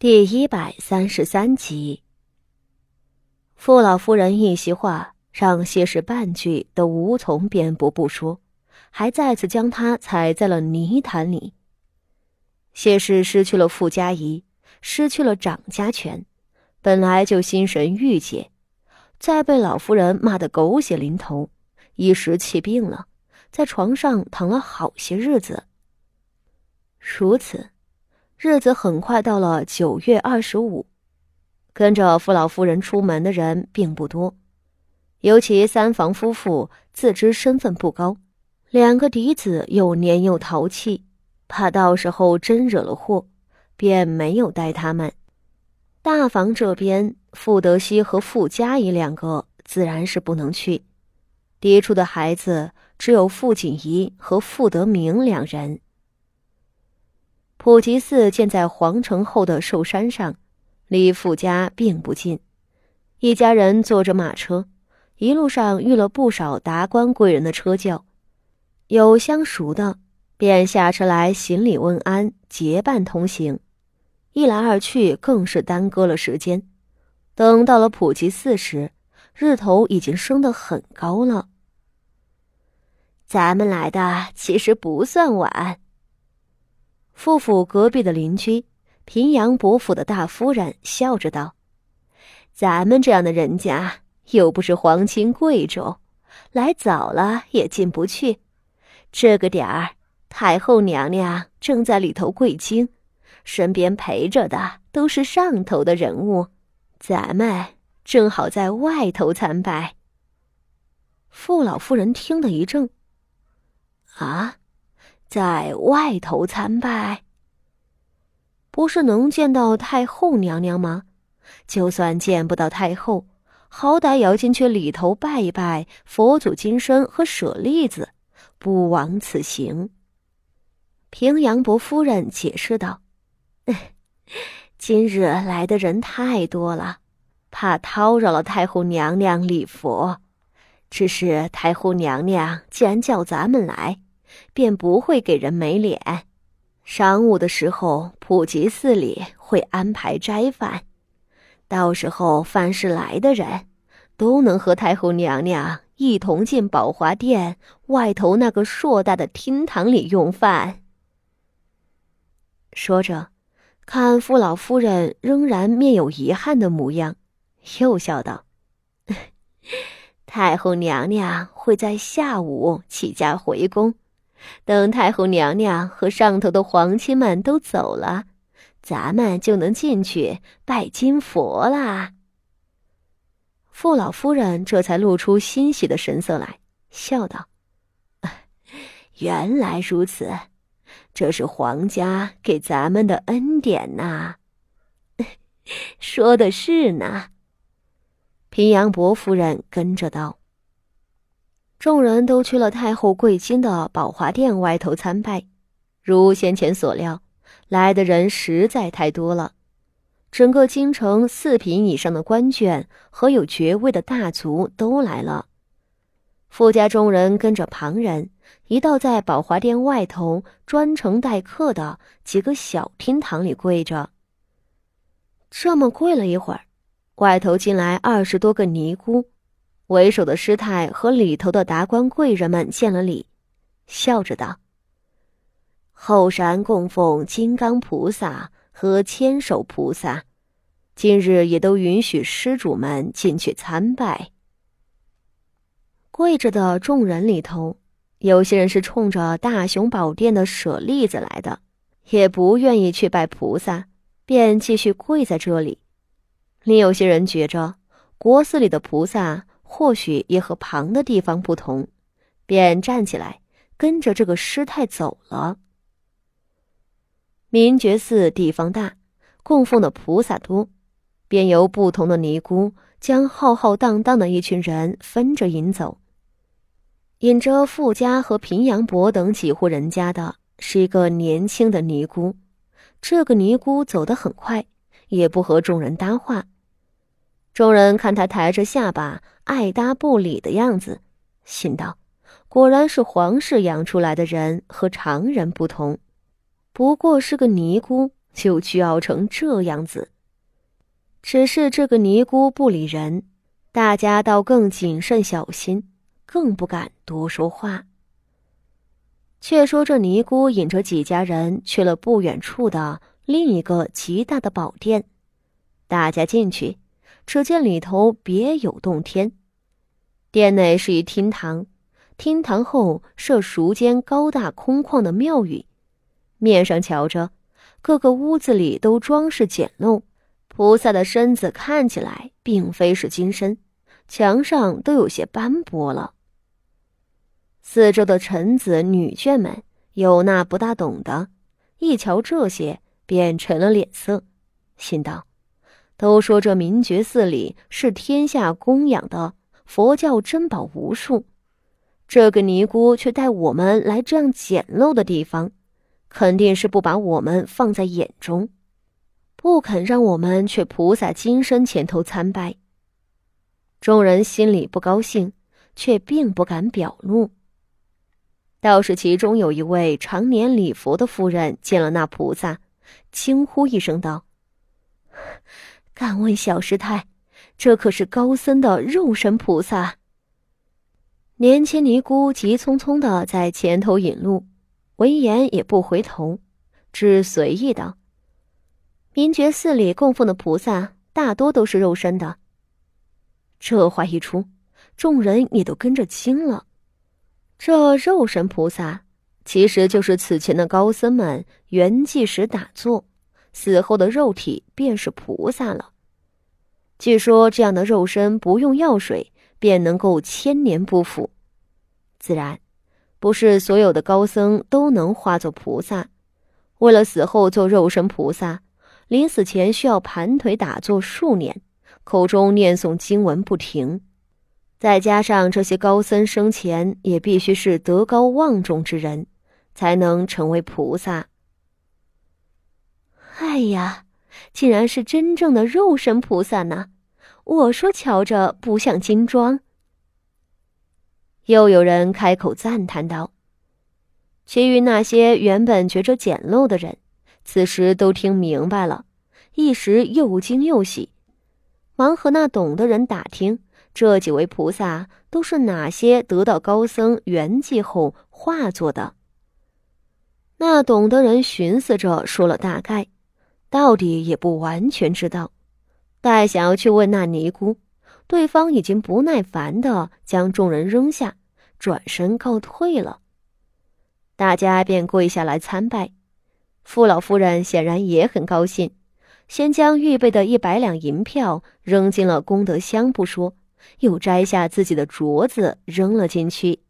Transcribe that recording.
第一百三十三集，傅老夫人一席话，让谢氏半句都无从辩驳不说，还再次将他踩在了泥潭里。谢氏失去了傅家仪，失去了掌家权，本来就心神郁结，再被老夫人骂得狗血淋头，一时气病了，在床上躺了好些日子。如此。日子很快到了九月二十五，跟着傅老夫人出门的人并不多，尤其三房夫妇自知身份不高，两个嫡子又年幼淘气，怕到时候真惹了祸，便没有带他们。大房这边，傅德熙和傅家仪两个自然是不能去，嫡出的孩子只有傅锦仪和傅德明两人。普吉寺建在皇城后的寿山上，离傅家并不近。一家人坐着马车，一路上遇了不少达官贵人的车轿，有相熟的，便下车来行礼问安，结伴同行。一来二去，更是耽搁了时间。等到了普吉寺时，日头已经升得很高了。咱们来的其实不算晚。傅府隔壁的邻居，平阳伯府的大夫人笑着道：“咱们这样的人家，又不是皇亲贵胄，来早了也进不去。这个点儿，太后娘娘正在里头跪经，身边陪着的都是上头的人物，咱们正好在外头参拜。”傅老夫人听得一怔：“啊？”在外头参拜，不是能见到太后娘娘吗？就算见不到太后，好歹也要进去里头拜一拜佛祖金身和舍利子，不枉此行。平阳伯夫人解释道：“ 今日来的人太多了，怕叨扰了太后娘娘礼佛。只是太后娘娘既然叫咱们来。”便不会给人没脸。晌午的时候，普吉寺里会安排斋饭，到时候凡是来的人，都能和太后娘娘一同进宝华殿外头那个硕大的厅堂里用饭。说着，看傅老夫人仍然面有遗憾的模样，又笑道：“ 太后娘娘会在下午起驾回宫。”等太后娘娘和上头的皇亲们都走了，咱们就能进去拜金佛啦。傅老夫人这才露出欣喜的神色来，笑道：“原来如此，这是皇家给咱们的恩典呐。”说的是呢。平阳伯夫人跟着道。众人都去了太后贵亲的宝华殿外头参拜，如先前所料，来的人实在太多了。整个京城四品以上的官眷和有爵位的大族都来了。傅家众人跟着旁人，一道在宝华殿外头专程待客的几个小厅堂里跪着。这么跪了一会儿，外头进来二十多个尼姑。为首的师太和里头的达官贵人们见了礼，笑着道：“后山供奉金刚菩萨和千手菩萨，今日也都允许施主们进去参拜。”跪着的众人里头，有些人是冲着大雄宝殿的舍利子来的，也不愿意去拜菩萨，便继续跪在这里；另有些人觉着国寺里的菩萨。或许也和旁的地方不同，便站起来跟着这个师太走了。明觉寺地方大，供奉的菩萨多，便由不同的尼姑将浩浩荡荡的一群人分着引走。引着傅家和平阳伯等几户人家的是一个年轻的尼姑，这个尼姑走得很快，也不和众人搭话。众人看他抬着下巴。爱搭不理的样子，心道：“果然是皇室养出来的人，和常人不同。不过是个尼姑，就倨傲成这样子。只是这个尼姑不理人，大家倒更谨慎小心，更不敢多说话。却说这尼姑引着几家人去了不远处的另一个极大的宝殿，大家进去，只见里头别有洞天。殿内是一厅堂，厅堂后设数间高大空旷的庙宇，面上瞧着，各个屋子里都装饰简陋，菩萨的身子看起来并非是金身，墙上都有些斑驳了。四周的臣子女眷们有那不大懂的，一瞧这些便沉了脸色，心道：都说这明觉寺里是天下供养的。佛教珍宝无数，这个尼姑却带我们来这样简陋的地方，肯定是不把我们放在眼中，不肯让我们去菩萨金身前头参拜。众人心里不高兴，却并不敢表露。倒是其中有一位常年礼佛的夫人见了那菩萨，惊呼一声道：“敢问小师太？”这可是高僧的肉身菩萨。年轻尼姑急匆匆的在前头引路，闻言也不回头，只随意道：“明觉寺里供奉的菩萨大多都是肉身的。”这话一出，众人也都跟着惊了。这肉身菩萨，其实就是此前的高僧们圆寂时打坐，死后的肉体便是菩萨了。据说这样的肉身不用药水便能够千年不腐，自然不是所有的高僧都能化作菩萨。为了死后做肉身菩萨，临死前需要盘腿打坐数年，口中念诵经文不停。再加上这些高僧生前也必须是德高望重之人，才能成为菩萨。哎呀！竟然是真正的肉身菩萨呢！我说瞧着不像金装。又有人开口赞叹道：“其余那些原本觉着简陋的人，此时都听明白了，一时又惊又喜，忙和那懂的人打听这几位菩萨都是哪些得道高僧圆寂后化作的。”那懂的人寻思着说了大概。到底也不完全知道，待想要去问那尼姑，对方已经不耐烦的将众人扔下，转身告退了。大家便跪下来参拜，傅老夫人显然也很高兴，先将预备的一百两银票扔进了功德箱不说，又摘下自己的镯子扔了进去。